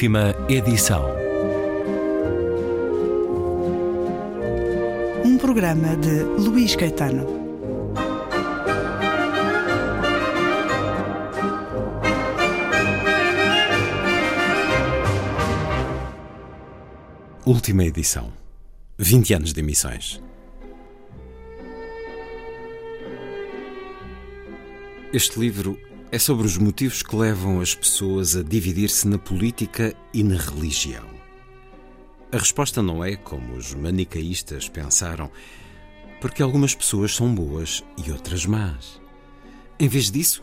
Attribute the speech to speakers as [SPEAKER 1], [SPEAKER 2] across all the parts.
[SPEAKER 1] Última edição.
[SPEAKER 2] Um programa de Luís Caetano.
[SPEAKER 1] Última edição. 20 anos de emissões. Este livro é sobre os motivos que levam as pessoas a dividir-se na política e na religião. A resposta não é como os manicaístas pensaram, porque algumas pessoas são boas e outras más. Em vez disso,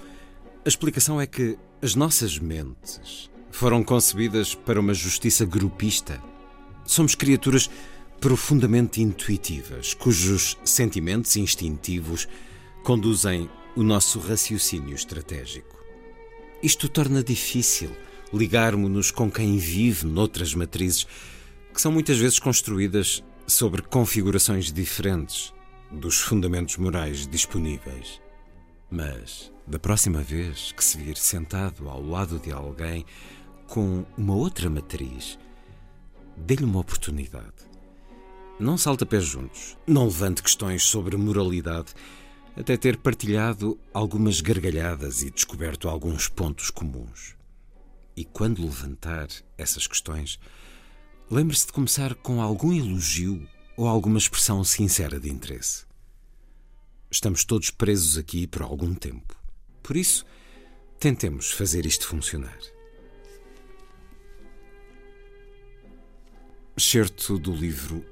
[SPEAKER 1] a explicação é que as nossas mentes foram concebidas para uma justiça grupista. Somos criaturas profundamente intuitivas, cujos sentimentos instintivos conduzem o nosso raciocínio estratégico. Isto torna difícil ligarmos-nos com quem vive noutras matrizes que são muitas vezes construídas sobre configurações diferentes dos fundamentos morais disponíveis. Mas, da próxima vez que se vir sentado ao lado de alguém com uma outra matriz, dê-lhe uma oportunidade. Não salta pés juntos, não levante questões sobre moralidade até ter partilhado algumas gargalhadas e descoberto alguns pontos comuns. E quando levantar essas questões, lembre-se de começar com algum elogio ou alguma expressão sincera de interesse. Estamos todos presos aqui por algum tempo. Por isso, tentemos fazer isto funcionar. Certo do livro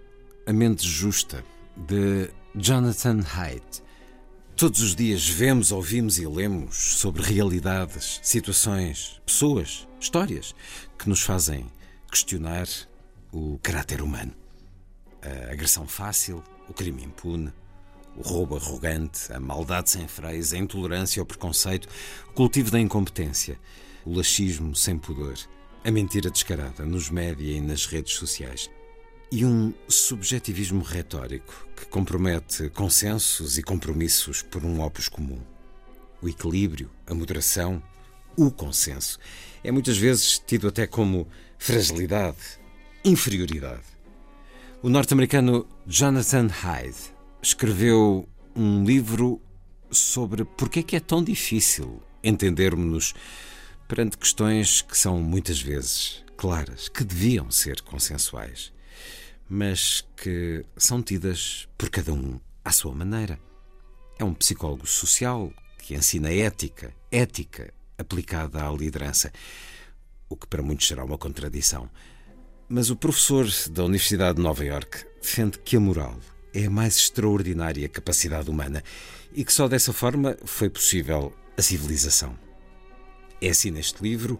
[SPEAKER 1] A Mente Justa, de Jonathan Haidt Todos os dias vemos, ouvimos e lemos sobre realidades, situações, pessoas, histórias que nos fazem questionar o caráter humano. A agressão fácil, o crime impune, o roubo arrogante, a maldade sem freios, a intolerância ao preconceito, o cultivo da incompetência, o laxismo sem pudor, a mentira descarada nos média e nas redes sociais e um subjetivismo retórico que compromete consensos e compromissos por um opus comum. O equilíbrio, a moderação, o consenso é muitas vezes tido até como fragilidade, inferioridade. O norte-americano Jonathan Hyde escreveu um livro sobre porque é que é tão difícil entendermos-nos perante questões que são muitas vezes claras, que deviam ser consensuais mas que são tidas por cada um à sua maneira. É um psicólogo social que ensina ética, ética aplicada à liderança, o que para muitos será uma contradição. Mas o professor da Universidade de Nova York defende que a moral é a mais extraordinária capacidade humana e que só dessa forma foi possível a civilização. É assim neste livro,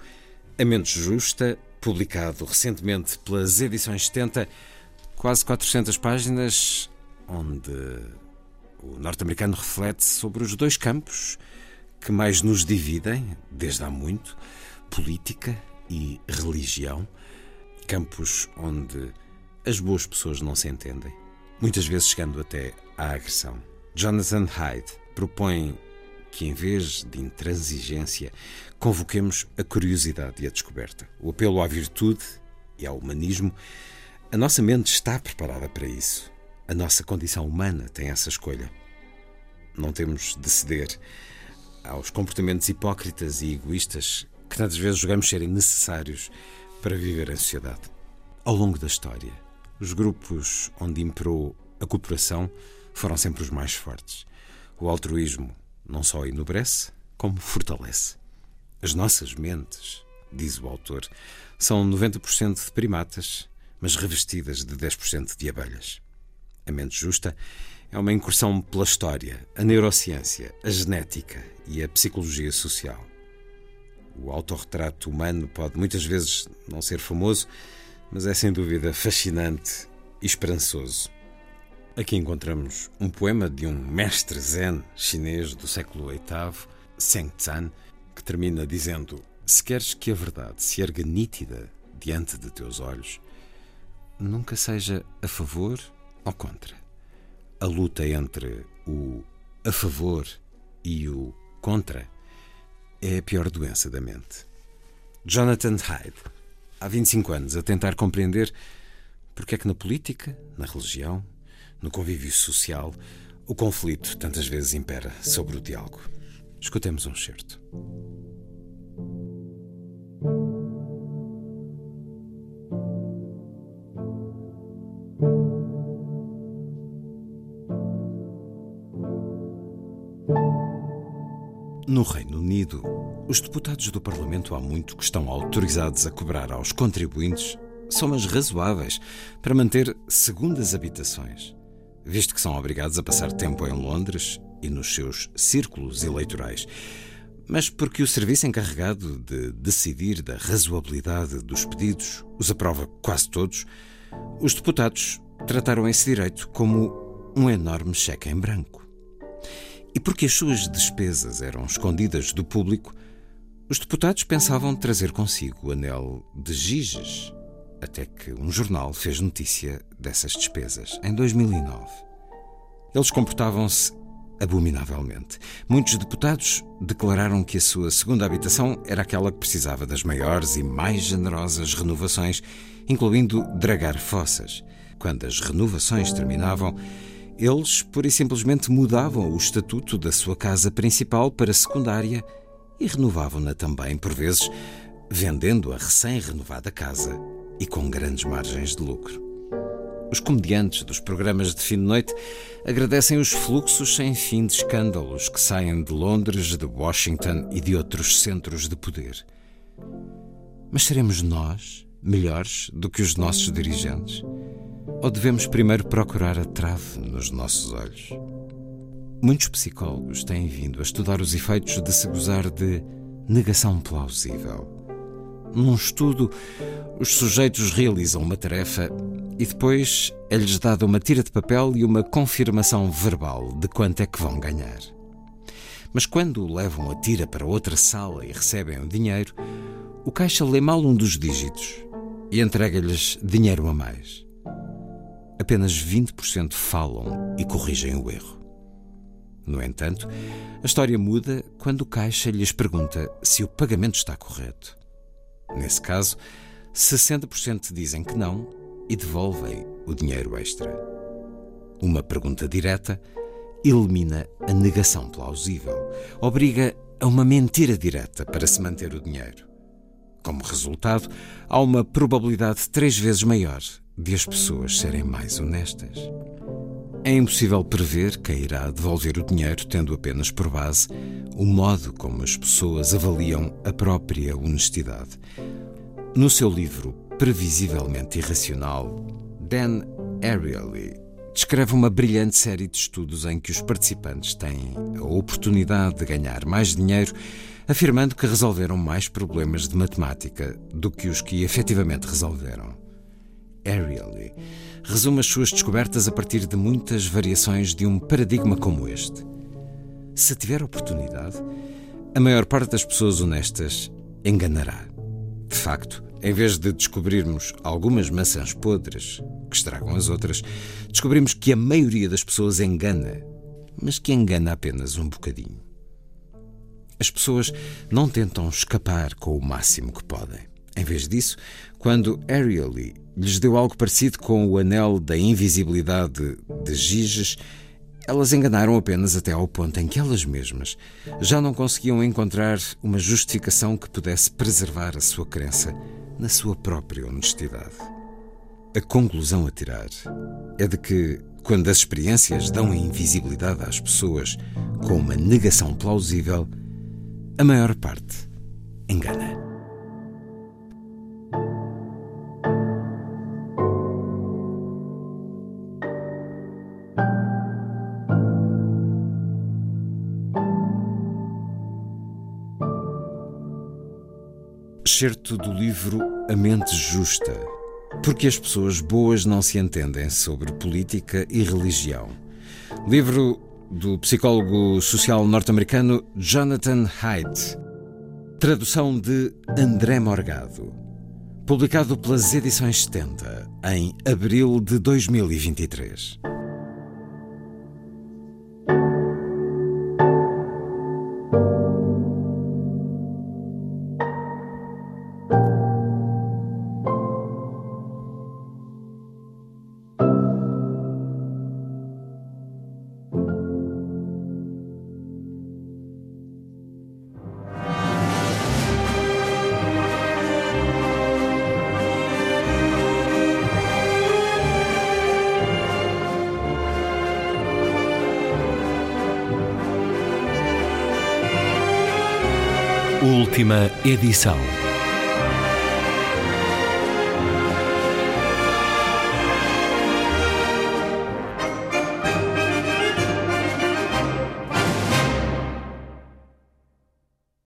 [SPEAKER 1] A Mente Justa, publicado recentemente pelas edições 70, quase 400 páginas, onde o norte-americano reflete sobre os dois campos que mais nos dividem, desde há muito: política e religião. Campos onde as boas pessoas não se entendem, muitas vezes chegando até à agressão. Jonathan Hyde propõe que, em vez de intransigência, convoquemos a curiosidade e a descoberta, o apelo à virtude e ao humanismo a nossa mente está preparada para isso. A nossa condição humana tem essa escolha. Não temos de ceder aos comportamentos hipócritas e egoístas que tantas vezes julgamos serem necessários para viver em sociedade. Ao longo da história, os grupos onde imperou a cooperação foram sempre os mais fortes. O altruísmo não só enobrece, como fortalece. As nossas mentes, diz o autor, são 90% de primatas mas revestidas de 10% de abelhas. A mente justa é uma incursão pela história, a neurociência, a genética e a psicologia social. O autorretrato humano pode muitas vezes não ser famoso, mas é sem dúvida fascinante e esperançoso. Aqui encontramos um poema de um mestre zen chinês do século VIII, Seng Tsan, que termina dizendo: Se queres que a verdade se erga nítida diante de teus olhos, nunca seja a favor ou contra. A luta entre o a favor e o contra é a pior doença da mente. Jonathan Hyde há 25 anos a tentar compreender porque é que na política, na religião, no convívio social, o conflito tantas vezes impera sobre o diálogo. Escutemos um certo. No Reino Unido, os deputados do Parlamento há muito que estão autorizados a cobrar aos contribuintes somas razoáveis para manter segundas habitações, visto que são obrigados a passar tempo em Londres e nos seus círculos eleitorais. Mas porque o serviço encarregado de decidir da razoabilidade dos pedidos os aprova quase todos, os deputados trataram esse direito como um enorme cheque em branco. E porque as suas despesas eram escondidas do público, os deputados pensavam trazer consigo o anel de Giges, até que um jornal fez notícia dessas despesas, em 2009. Eles comportavam-se abominavelmente. Muitos deputados declararam que a sua segunda habitação era aquela que precisava das maiores e mais generosas renovações, incluindo dragar fossas. Quando as renovações terminavam, eles, pura e simplesmente, mudavam o estatuto da sua casa principal para secundária e renovavam-na também, por vezes, vendendo a recém-renovada casa e com grandes margens de lucro. Os comediantes dos programas de fim de noite agradecem os fluxos sem fim de escândalos que saem de Londres, de Washington e de outros centros de poder. Mas seremos nós melhores do que os nossos dirigentes? Ou devemos primeiro procurar a trave nos nossos olhos? Muitos psicólogos têm vindo a estudar os efeitos de se gozar de negação plausível. Num estudo, os sujeitos realizam uma tarefa e depois é-lhes dada uma tira de papel e uma confirmação verbal de quanto é que vão ganhar. Mas quando levam a tira para outra sala e recebem o dinheiro, o caixa lê mal um dos dígitos e entrega-lhes dinheiro a mais apenas 20% falam e corrigem o erro. No entanto, a história muda quando o caixa lhes pergunta se o pagamento está correto. Nesse caso, 60% dizem que não e devolvem o dinheiro extra. Uma pergunta direta elimina a negação plausível, obriga a uma mentira direta para se manter o dinheiro. Como resultado, há uma probabilidade três vezes maior de as pessoas serem mais honestas. É impossível prever quem irá devolver o dinheiro tendo apenas por base o modo como as pessoas avaliam a própria honestidade. No seu livro Previsivelmente Irracional, Dan Ariely descreve uma brilhante série de estudos em que os participantes têm a oportunidade de ganhar mais dinheiro, afirmando que resolveram mais problemas de matemática do que os que efetivamente resolveram. Ariely resume as suas descobertas a partir de muitas variações de um paradigma como este. Se tiver oportunidade, a maior parte das pessoas honestas enganará. De facto, em vez de descobrirmos algumas maçãs podres que estragam as outras, descobrimos que a maioria das pessoas engana, mas que engana apenas um bocadinho. As pessoas não tentam escapar com o máximo que podem. Em vez disso, quando Ariely lhes deu algo parecido com o anel da invisibilidade de Giges, elas enganaram apenas até ao ponto em que elas mesmas já não conseguiam encontrar uma justificação que pudesse preservar a sua crença na sua própria honestidade. A conclusão a tirar é de que, quando as experiências dão a invisibilidade às pessoas com uma negação plausível, a maior parte engana. Excerto do livro A Mente Justa. Porque as pessoas boas não se entendem sobre política e religião. Livro do psicólogo social norte-americano Jonathan Haidt. Tradução de André Morgado. Publicado pelas Edições 70 em abril de 2023. Última edição.